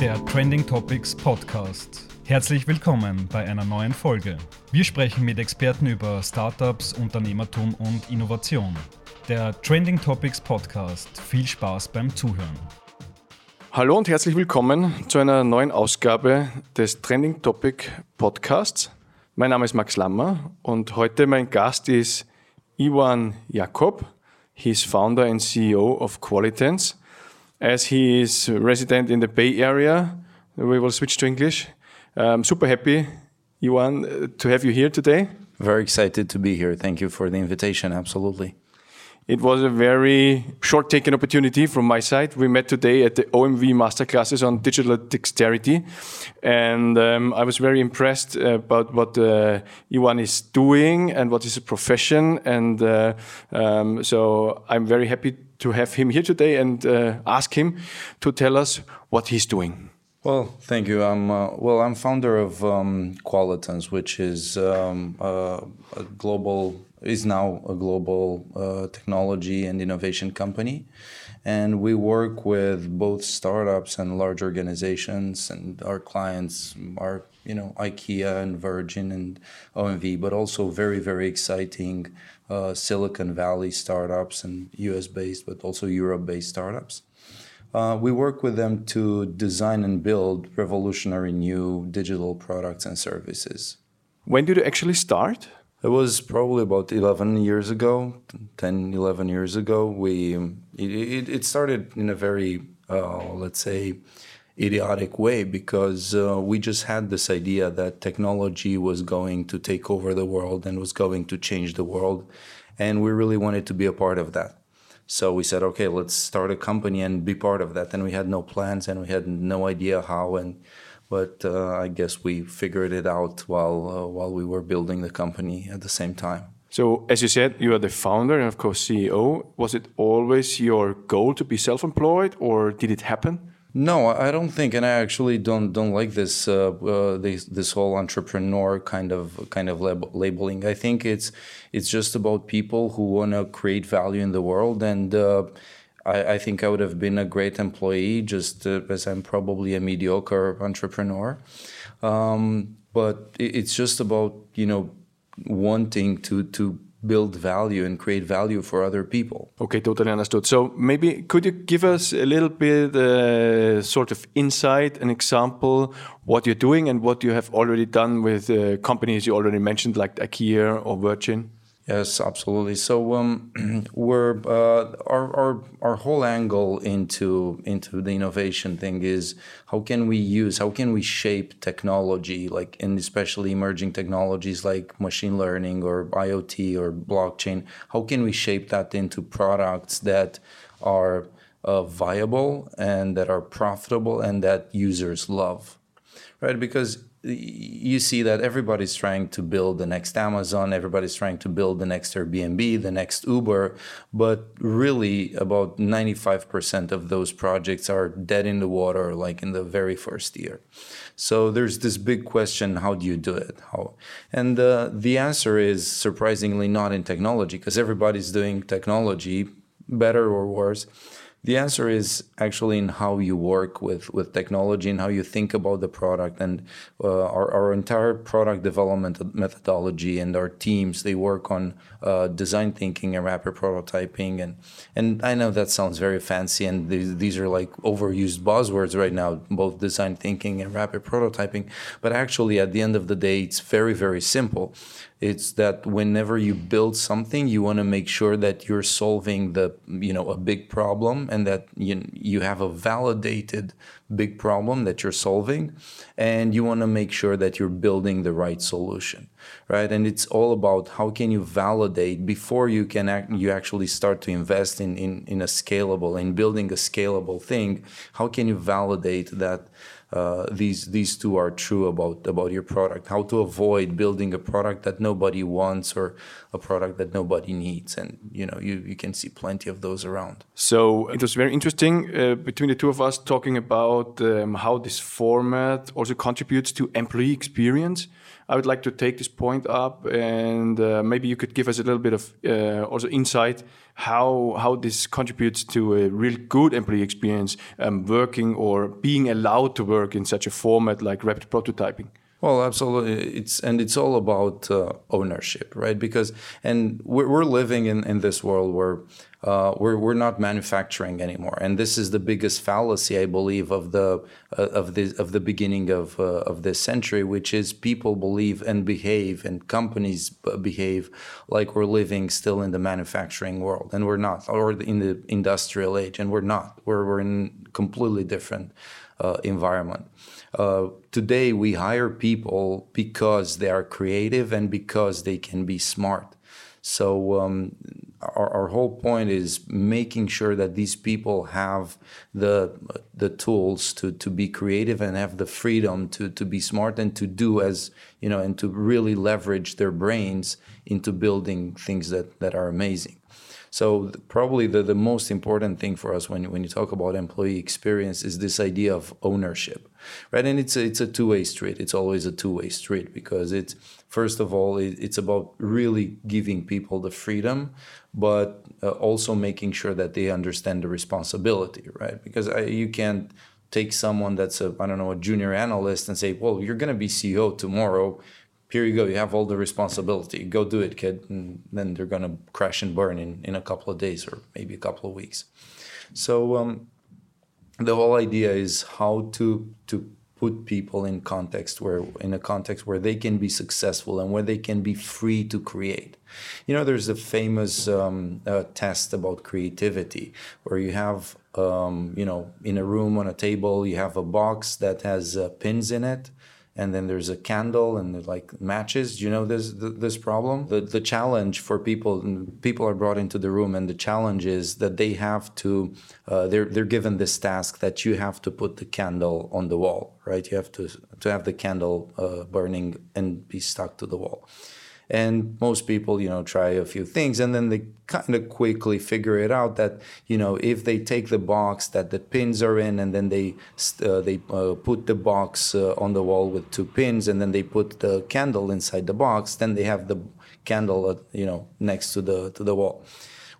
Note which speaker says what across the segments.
Speaker 1: Der Trending Topics Podcast. Herzlich willkommen bei einer neuen Folge. Wir sprechen mit Experten über Startups, Unternehmertum und Innovation. Der Trending Topics Podcast. Viel Spaß beim Zuhören.
Speaker 2: Hallo und herzlich willkommen zu einer neuen Ausgabe des Trending Topic Podcasts. Mein Name ist Max Lammer und heute mein Gast ist Iwan Jakob. He's founder and CEO of Qualitance. As he is resident in the Bay Area, we will switch to English. I'm super happy, Ioan, to have you here today.
Speaker 3: Very excited to be here. Thank you for the invitation. Absolutely.
Speaker 2: It was a very short taken opportunity from my side. We met today at the OMV masterclasses on digital dexterity. And um, I was very impressed about what uh, Ioan is doing and what is his profession. And uh, um, so I'm very happy to have him here today and uh, ask him to tell us what he's doing.
Speaker 3: Well, thank you. I'm uh, well. I'm founder of um, Qualitance, which is um, uh, a global is now a global uh, technology and innovation company, and we work with both startups and large organizations. And our clients are you know IKEA and Virgin and OMV, but also very very exciting uh, Silicon Valley startups and U.S. based, but also Europe based startups. Uh, we work with them to design and build revolutionary new digital products and services.
Speaker 2: When did you actually start?
Speaker 3: It was probably about 11 years ago, 10, 11 years ago. We it, it started in a very, uh, let's say, idiotic way because uh, we just had this idea that technology was going to take over the world and was going to change the world. And we really wanted to be a part of that. So we said, okay, let's start a company and be part of that. And we had no plans and we had no idea how. And but uh, I guess we figured it out while uh, while we were building the company at the same time.
Speaker 2: So, as you said, you are the founder and of course CEO. Was it always your goal to be self-employed, or did it happen?
Speaker 3: No, I don't think, and I actually don't don't like this uh, uh, this, this whole entrepreneur kind of kind of lab- labeling. I think it's it's just about people who want to create value in the world, and uh, I, I, think I would have been a great employee, just uh, as I'm probably a mediocre entrepreneur. Um, but it, it's just about you know wanting to to build value and create value for other people.
Speaker 2: Okay, totally understood. So maybe could you give us a little bit uh, sort of insight, an example, what you're doing and what you have already done with uh, companies you already mentioned, like IKEA or Virgin?
Speaker 3: Yes, absolutely. So um, we're uh, our, our our whole angle into into the innovation thing is how can we use how can we shape technology like and especially emerging technologies like machine learning or IoT or blockchain. How can we shape that into products that are uh, viable and that are profitable and that users love, right? Because you see that everybody's trying to build the next Amazon, everybody's trying to build the next Airbnb, the next Uber, but really about 95% of those projects are dead in the water like in the very first year. So there's this big question, how do you do it? How? And uh, the answer is surprisingly not in technology because everybody's doing technology better or worse the answer is actually in how you work with, with technology and how you think about the product. And uh, our, our entire product development methodology and our teams, they work on uh, design thinking and rapid prototyping. And, and I know that sounds very fancy, and these, these are like overused buzzwords right now, both design thinking and rapid prototyping. But actually, at the end of the day, it's very, very simple. It's that whenever you build something, you want to make sure that you're solving the you know a big problem and that you you have a validated big problem that you're solving, and you want to make sure that you're building the right solution, right? And it's all about how can you validate before you can act, you actually start to invest in in in a scalable in building a scalable thing. How can you validate that? Uh, these these two are true about about your product. How to avoid building a product that nobody wants or a product that nobody needs, and you know you you can see plenty of those around.
Speaker 2: So it was very interesting uh, between the two of us talking about um, how this format also contributes to employee experience. I would like to take this point up, and uh, maybe you could give us a little bit of uh, also insight how how this contributes to a real good employee experience um, working or being allowed to work in such a format like rapid prototyping.
Speaker 3: Well, absolutely. It's and it's all about uh, ownership, right? Because and we're, we're living in, in this world where uh, we're we're not manufacturing anymore, and this is the biggest fallacy I believe of the uh, of the of the beginning of uh, of this century, which is people believe and behave, and companies behave like we're living still in the manufacturing world, and we're not, or in the industrial age, and we're not. We're we're in completely different uh, environment. Uh, today, we hire people because they are creative and because they can be smart. So um, our, our, whole point is making sure that these people have the the tools to to be creative and have the freedom to to be smart and to do as you know and to really leverage their brains into building things that that are amazing. So probably the, the most important thing for us when, when you talk about employee experience is this idea of ownership, right? And it's a, it's a two-way street. It's always a two-way street because it's first of all it, it's about really giving people the freedom, but uh, also making sure that they understand the responsibility, right? Because I, you can't take someone that's a I don't know a junior analyst and say, well, you're going to be CEO tomorrow here you go you have all the responsibility. Go do it kid and then they're going to crash and burn in, in a couple of days or maybe a couple of weeks. So um, the whole idea is how to to put people in context where in a context where they can be successful and where they can be free to create. You know there's a famous um, uh, test about creativity where you have um, you know in a room on a table you have a box that has uh, pins in it and then there's a candle and like matches. You know this this problem? The the challenge for people people are brought into the room, and the challenge is that they have to uh, they're they're given this task that you have to put the candle on the wall, right? You have to to have the candle uh, burning and be stuck to the wall. And most people, you know, try a few things and then they kind of quickly figure it out that, you know, if they take the box that the pins are in and then they uh, they uh, put the box uh, on the wall with two pins and then they put the candle inside the box, then they have the candle, uh, you know, next to the to the wall.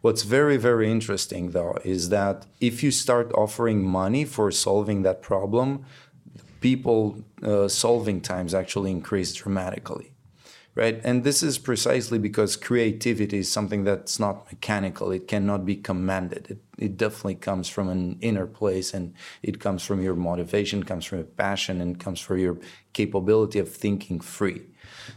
Speaker 3: What's very, very interesting though is that if you start offering money for solving that problem, people uh, solving times actually increase dramatically right? And this is precisely because creativity is something that's not mechanical. It cannot be commanded. It, it definitely comes from an inner place and it comes from your motivation, comes from your passion, and comes from your capability of thinking free.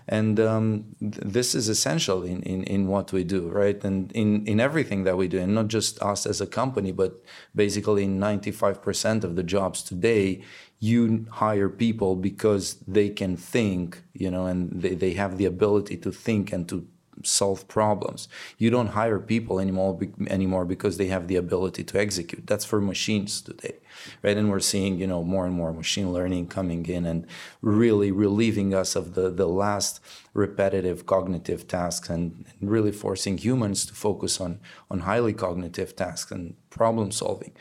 Speaker 3: And um, th- this is essential in, in, in what we do, right? And in, in everything that we do, and not just us as a company, but basically in 95% of the jobs today, you hire people because they can think, you know, and they, they have the ability to think and to solve problems. You don't hire people anymore anymore because they have the ability to execute. That's for machines today, right? And we're seeing you know more and more machine learning coming in and really relieving us of the the last repetitive cognitive tasks and, and really forcing humans to focus on on highly cognitive tasks and problem solving.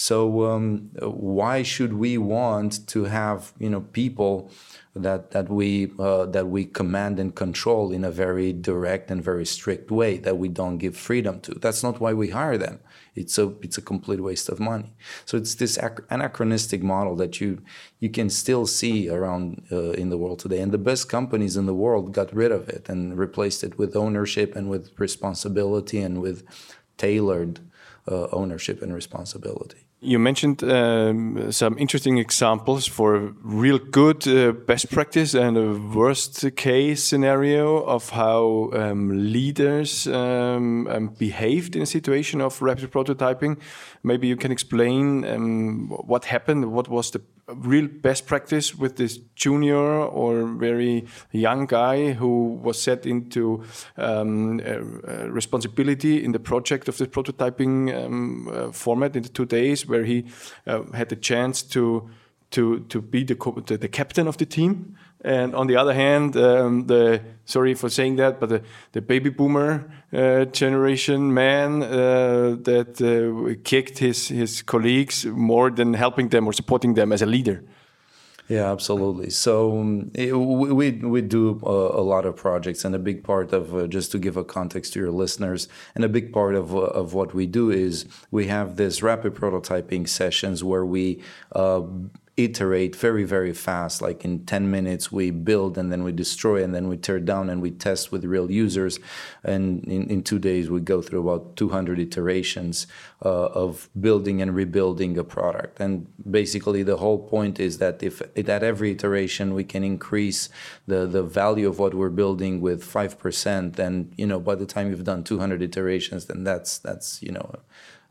Speaker 3: So um, why should we want to have you know people that that we uh, that we command and control in a very direct and very strict way that we don't give freedom to? That's not why we hire them. It's a it's a complete waste of money. So it's this anachronistic model that you you can still see around uh, in the world today, and the best companies in the world got rid of it and replaced it with ownership and with responsibility and with tailored uh, ownership and responsibility.
Speaker 2: You mentioned um, some interesting examples for real good uh, best practice and a worst case scenario of how um, leaders um, um behaved in a situation of rapid prototyping. Maybe you can explain um, what happened, what was the real best practice with this junior or very young guy who was set into um, uh, responsibility in the project of the prototyping um, uh, format in the two days, where he uh, had the chance to to to be the, the, the captain of the team. And on the other hand, um, the sorry for saying that, but the, the baby boomer uh, generation man uh, that uh, kicked his his colleagues more than helping them or supporting them as a leader.
Speaker 3: Yeah, absolutely. So um, it, we we do a, a, lot of projects, and a big part of uh, just to give a context to your listeners, and a big part of uh, of what we do is we have this rapid prototyping sessions where we uh, iterate very very fast. Like in 10 minutes we build and then we destroy and then we tear down and we test with real users. And in, in two days we go through about 200 iterations uh, of building and rebuilding a product. And basically the whole point is that if at every iteration we can increase the the value of what we're building with 5% then you know by the time you've done 200 iterations then that's that's you know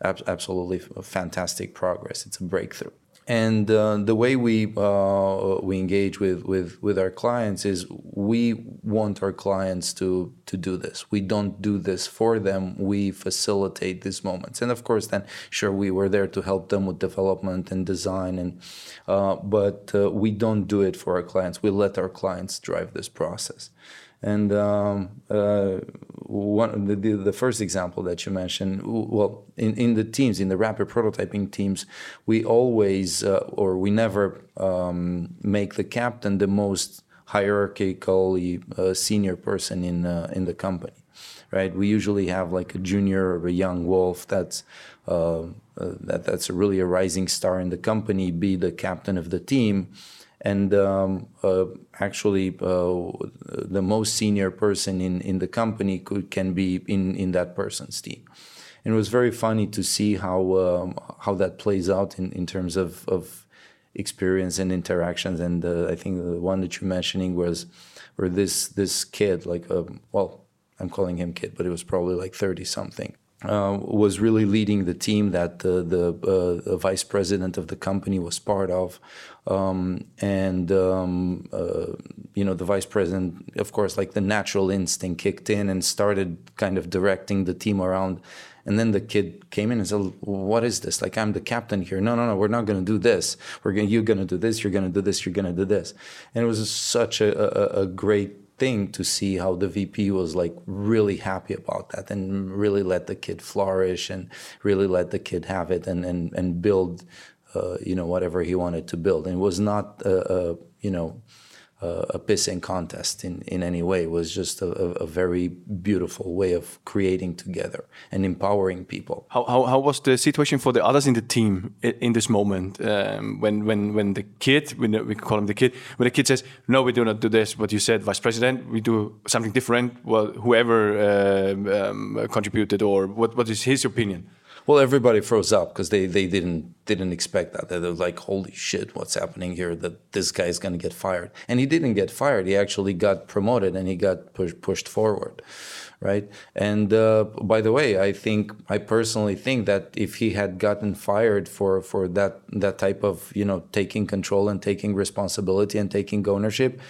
Speaker 3: absolutely fantastic progress. It's a breakthrough and uh, the way we uh, we engage with, with with our clients is we want our clients to to do this. We don't do this for them. We facilitate these moments, and of course, then sure we were there to help them with development and design, and uh, but uh, we don't do it for our clients. We let our clients drive this process. And um, uh, one the, the, first example that you mentioned, well, in, in the teams, in the rapid prototyping teams, we always uh, or we never um, make the captain the most hierarchically uh, senior person in uh, in the company, right? We usually have like a junior or a young wolf that's uh, uh, that that's really a rising star in the company, be the captain of the team and um, uh, actually uh, the most senior person in, in the company could, can be in, in that person's team. And it was very funny to see how um, how that plays out in, in terms of, of experience and interactions. And uh, I think the one that you're mentioning was where this this kid, like um, well, I'm calling him kid, but it was probably like 30 something. Uh, was really leading the team that the, the uh, vice president of the company was part of. Um, and um, uh, you know the vice president, of course, like the natural instinct kicked in and started kind of directing the team around. And then the kid came in and said, "What is this? Like I'm the captain here. No, no, no. We're not going to do this. We're going. You're going to do this. You're going to do this. You're going to do this." And it was such a, a, a great thing to see how the VP was like really happy about that and really let the kid flourish and really let the kid have it and and and build uh, you know, whatever he wanted to build. And it was not, a, a you know, a pissing contest in, in any way. It was just a, a, very beautiful way of creating together and empowering people.
Speaker 2: How, how, how was the situation for the others in the team in this moment? Um, when, when, when the kid, when we call him the kid, when the kid says, no, we do not do this, what you said, vice president, we do something different. Well, whoever uh, um, contributed or what, what is his opinion?
Speaker 3: Well, everybody froze up because they, they didn't didn't expect that. They were like, "Holy shit, what's happening here? That this guy is going to get fired." And he didn't get fired. He actually got promoted and he got push, pushed forward, right? And uh, by the way, I think I personally think that if he had gotten fired for for that that type of you know taking control and taking responsibility and taking ownership,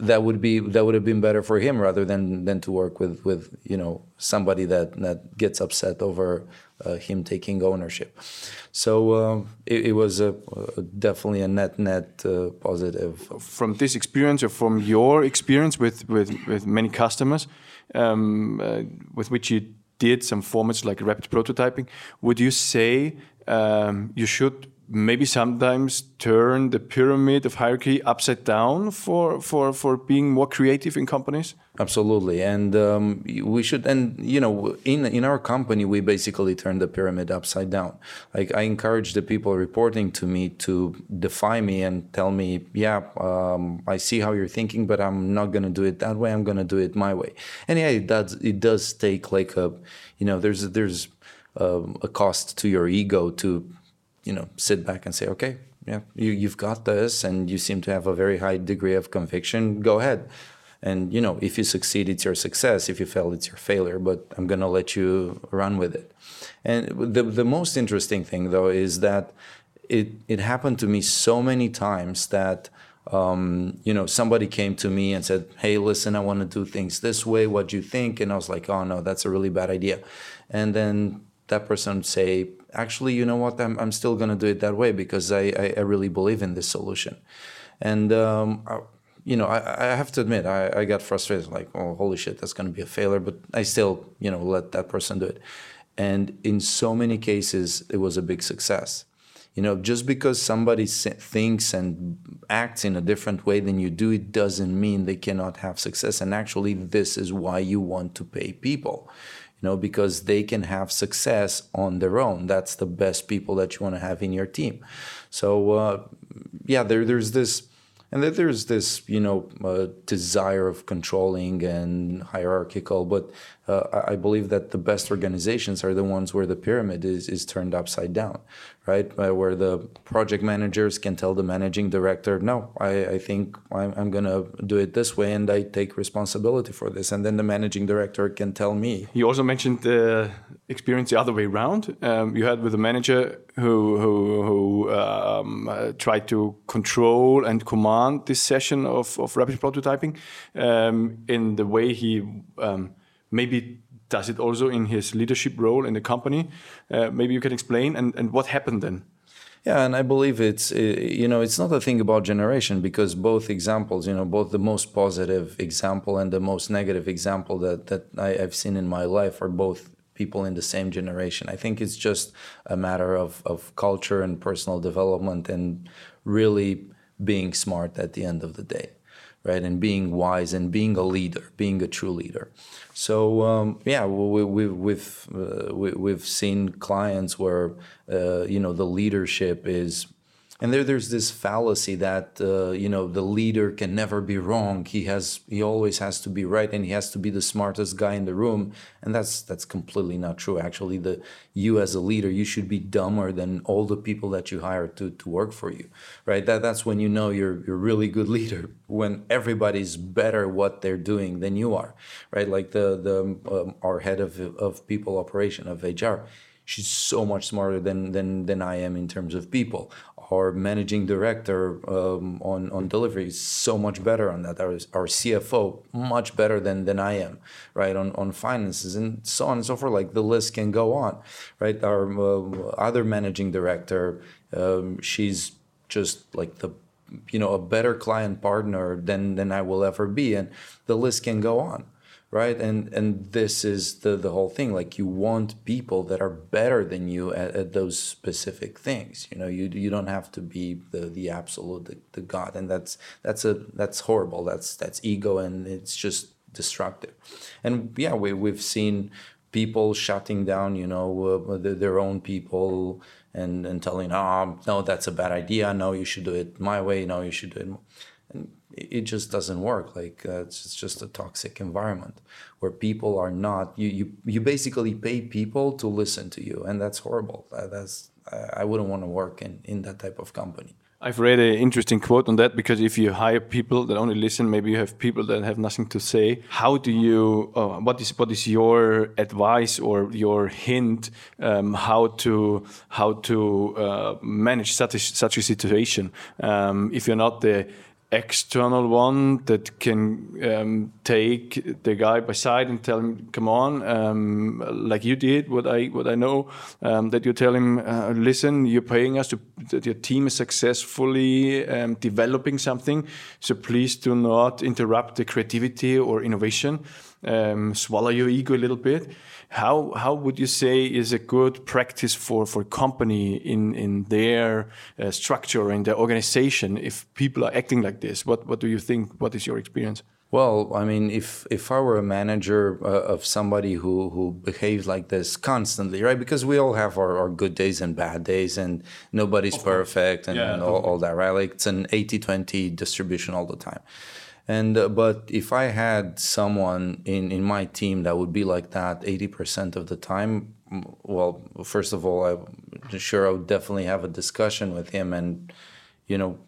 Speaker 3: that would be that would have been better for him rather than than to work with with you know somebody that that gets upset over him taking ownership. So uh, it, it, was a definitely a net net uh, positive.
Speaker 2: From this experience or from your experience with with, with many customers, um, uh, with which you did some formats like rapid prototyping, would you say um, you should maybe sometimes turn the pyramid of hierarchy upside down for for for being more creative in companies?
Speaker 3: Absolutely. And um, we should and you know in in our company we basically turn the pyramid upside down. Like i encourage the people reporting to me to defy me and tell me yeah um, i see how you're thinking but i'm not going to do it that way. I'm going to do it my way. And yeah it does it does take like a you know there's there's um, a cost to your ego to you know sit back and say okay yeah you, you've got this and you seem to have a very high degree of conviction. Go ahead. And you know if you succeed it's your success. If you fail it's your failure but i'm going to let you run with it. And the, the most interesting thing though is that it, it happened to me so many times that um, you know somebody came to me and said hey listen i want to do things this way. What do you think? And i was like oh no that's a really bad idea. And then that person would say actually, you know what, I'm, I'm still going to do it that way because I, I, I, really believe in this solution. And, um, I, you know, I, I have to admit, I, I got frustrated, like, oh, holy shit, that's going to be a failure. But I still, you know, let that person do it. And in so many cases, it was a big success. You know, just because somebody thinks and acts in a different way than you do, it doesn't mean they cannot have success. And actually, this is why you want to pay people you know, because they can have success on their own. That's the best people that you want to have in your team. So, uh, yeah, there, there's this and there's this you know uh, desire of controlling and hierarchical but uh, i believe that the best organizations are the ones where the pyramid is, is turned upside down right? Uh, where the project managers can tell the managing director no i, I think i'm, I'm going to do it this way and i take responsibility for this. And then the managing director can tell me.
Speaker 2: You also mentioned the experience the other way around. Um, you had with a manager who who, who um, uh, tried to control and command this session of, of rapid prototyping. Um, in the way he um, maybe does it also in his leadership role in the company. Uh, maybe you can explain and, and what happened then.
Speaker 3: Yeah, and I believe it's you know it's not a thing about generation because both examples, you know, both the most positive example and the most negative example that that I, have seen in my life are both people in the same generation. I think it's just a matter of, of culture and personal development and really being smart at the end of the day, right? And being wise and being a leader, being a true leader. So um, yeah, we, we, we've uh, we, we've seen clients where uh, you know the leadership is and there there's this fallacy that uh, you know the leader can never be wrong. He has he always has to be right and he has to be the smartest guy in the room. And that's that's completely not true. Actually the you as a leader you should be dumber than all the people that you hire to, to work for you right? That that's when you know you're you're a really good leader when everybody's better what they're doing than you are right? Like the the um, our head of of people operation of HR she's so much smarter than than than I am in terms of people our managing director um, on on delivery is so much better on that. Our, our CFO much better than than I am, right? On on finances and so on and so forth. Like the list can go on, right? Our uh, other managing director, um, she's just like the you know a better client partner than than I will ever be, and the list can go on right? And and this is the the whole thing. Like you want people that are better than you at, at those specific things you know? You you don't have to be the the absolute the, the god. And that's that's a that's horrible. That's that's ego and it's just destructive. And yeah we we've seen people shutting down you know uh, the, their own people and and telling oh no that's a bad idea. No you should do it my way. No you should do it it just doesn't work. Like uh, it's, just a toxic environment where people are not. You you you basically pay people to listen to you, and that's horrible. Uh, that's I wouldn't want to work in in that type of company.
Speaker 2: I've read an interesting quote on that because if you hire people that only listen, maybe you have people that have nothing to say. How do you? Uh, what is what is your advice or your hint um, how to how to uh, manage such a, such a situation um, if you're not the external one that can um, take the guy by side and tell him, "Come on," um, like you did. What I what I know um, that you tell him, uh, "Listen, you're paying us to that your team is successfully um, developing something, so please do not interrupt the creativity or innovation. Um, swallow your ego a little bit." How how would you say is a good practice for for company in in their uh, structure in their organization if people are acting like this? What what do you think? What is your experience?
Speaker 3: Well, I mean, if if I were a manager uh, of somebody who who behaves like this constantly, right? Because we all have our, our good days and bad days, and nobody's perfect, and, yeah, and all, all, that, right? Like it's an 80-20 distribution all the time. And uh, but if I had someone in in my team that would be like that 80% of the time, well, first of all, I'm sure I would definitely have a discussion with him and you know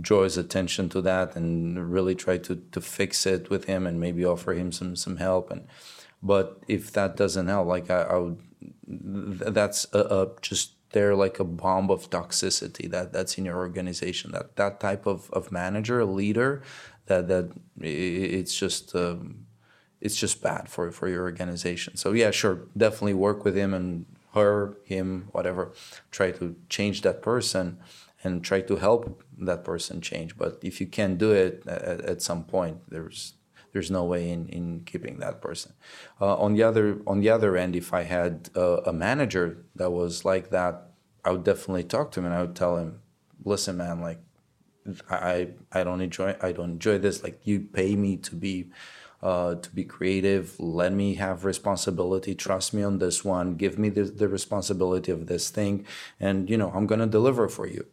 Speaker 3: draw his attention to that and really try to to fix it with him and maybe offer him some some help. And but if that doesn't help like i, I would that's a, a just there like a bomb of toxicity that that's in your organization. That that type of, of manager a leader that that it's just um, it's just bad for for your organization. So yeah, sure, definitely work with him and her, him, whatever. Try to change that person and try to help that person change. But if you can't do it at, at some point, there's there's no way in, in keeping that person. Uh, on the other on the other end, if I had a manager that was like that I would definitely talk to him and I would tell him, listen, man, like I I don't enjoy I don't enjoy this. Like you pay me to be uh, to be creative. Let me have responsibility. Trust me on this one. Give me the, the responsibility of this thing, and you know I'm gonna deliver for you,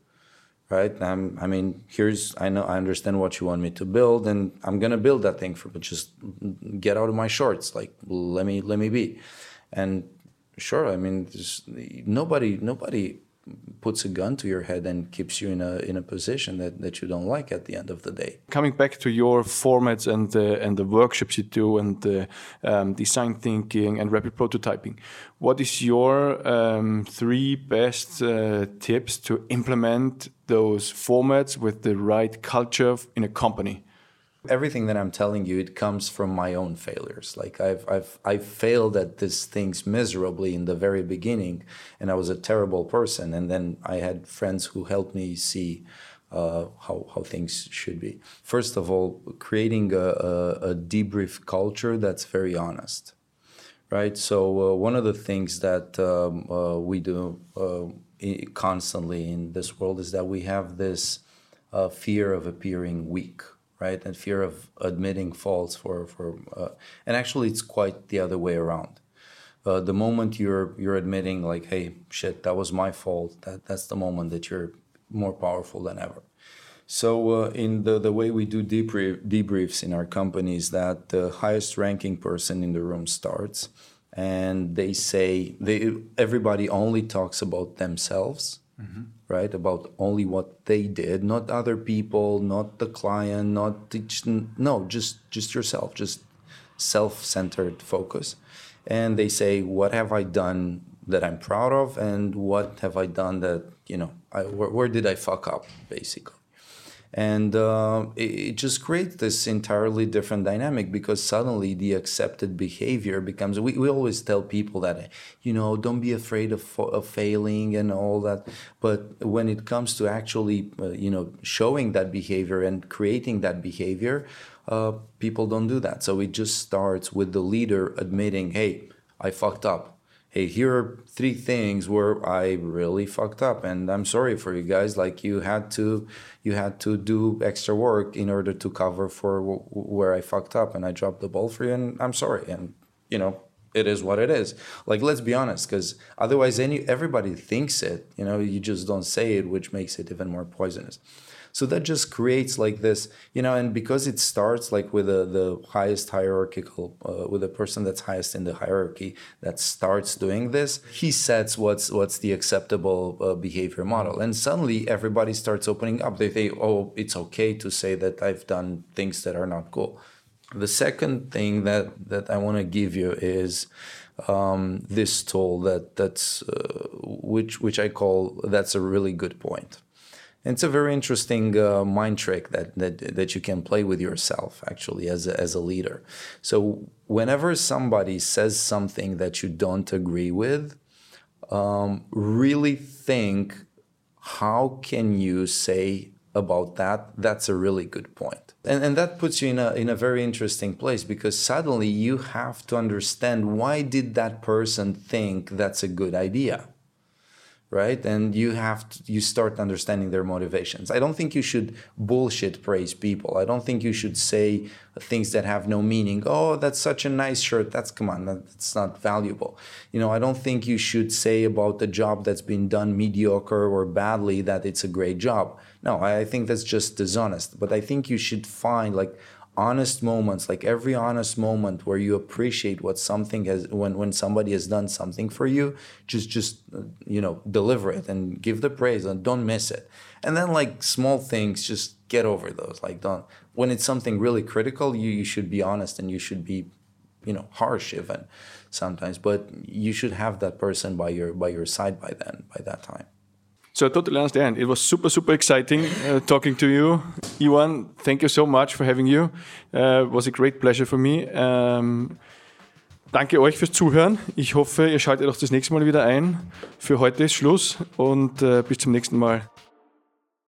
Speaker 3: right? I'm, I mean, here's I know I understand what you want me to build, and I'm gonna build that thing for. But just get out of my shorts. Like let me let me be, and sure. I mean, nobody nobody puts a gun to your head and keeps you in a in a position that, that you don't like at the end of the day.
Speaker 2: Coming back to your formats and the and the workshops you do and the um, design thinking and rapid prototyping, what is your um, three best uh, tips to implement those formats with the right culture in a company?
Speaker 3: Everything that I'm telling you, it comes from my own failures. Like I've I've I failed at these things miserably in the very beginning, and I was a terrible person. And then I had friends who helped me see uh, how how things should be. First of all, creating a, a, a debrief culture that's very honest, right? So uh, one of the things that um, uh, we do uh, constantly in this world is that we have this uh, fear of appearing weak right? And fear of admitting faults for for uh, and actually it's quite the other way around. Uh, the moment you're you're admitting like, hey, shit, that was my fault. That that's the moment that you're more powerful than ever. So uh, in the the way we do debrief, debriefs in our companies, that the highest ranking person in the room starts, and they say they everybody only talks about themselves. Mm-hmm. Right? About only what they did, not other people, not the client, not the, no, just just yourself, just self-centered focus. And they say, what have I done that I'm proud of, and what have I done that you know, I, where, where did I fuck up, basically and uh, it, it, just creates this entirely different dynamic because suddenly the accepted behavior becomes we, we always tell people that you know don't be afraid of, of failing and all that. But when it comes to actually uh, you know showing that behavior and creating that behavior uh, people don't do that. So it just starts with the leader admitting hey i fucked up hey, here are three things where I really fucked up, and I'm sorry for you guys. Like you had to, you had to do extra work in order to cover for w- where I fucked up, and I dropped the ball for you, and I'm sorry. And you know, it is what it is. Like let's be honest, because otherwise, any everybody thinks it. You know, you just don't say it, which makes it even more poisonous. So that just creates like this, you know, and because it starts like with a, the highest hierarchical, uh, with a person that's highest in the hierarchy that starts doing this, he sets what's what's the acceptable uh, behavior model, and suddenly everybody starts opening up. They say, oh, it's okay to say that I've done things that are not cool. The second thing that that I want to give you is um, this tool that that's uh, which which I call that's a really good point it's a very interesting uh, mind trick that, that that you can play with yourself actually as a, as a leader. So whenever somebody says something that you don't agree with, um, really think how can you say about that? That's a really good point. And, and that puts you in a, in a very interesting place because suddenly you have to understand why did that person think that's a good idea right? And you have to, you start understanding their motivations. I don't think you should bullshit praise people. I don't think you should say things that have no meaning. Oh that's such a nice shirt. That's come on that's not valuable. You know i don't think you should say about the job that's been done mediocre or badly that it's a great job. No i think that's just dishonest. But i think you should find like honest moments like every honest moment where you appreciate what something has when when somebody has done something for you just just uh, you know deliver it and give the praise and don't miss it. And then like small things just get over those like don't when it's something really critical you you should be honest and you should be you know harsh even sometimes but you should have that person by your by your side by then by that time
Speaker 2: so I totally understand. It was super, super exciting uh, talking to you. Iwan, thank you so much for having you. Uh, it was a great pleasure for me. Um, danke euch fürs Zuhören. Ich hoffe, ihr schaltet auch das nächste Mal wieder ein. Für heute ist Schluss und uh, bis zum nächsten Mal.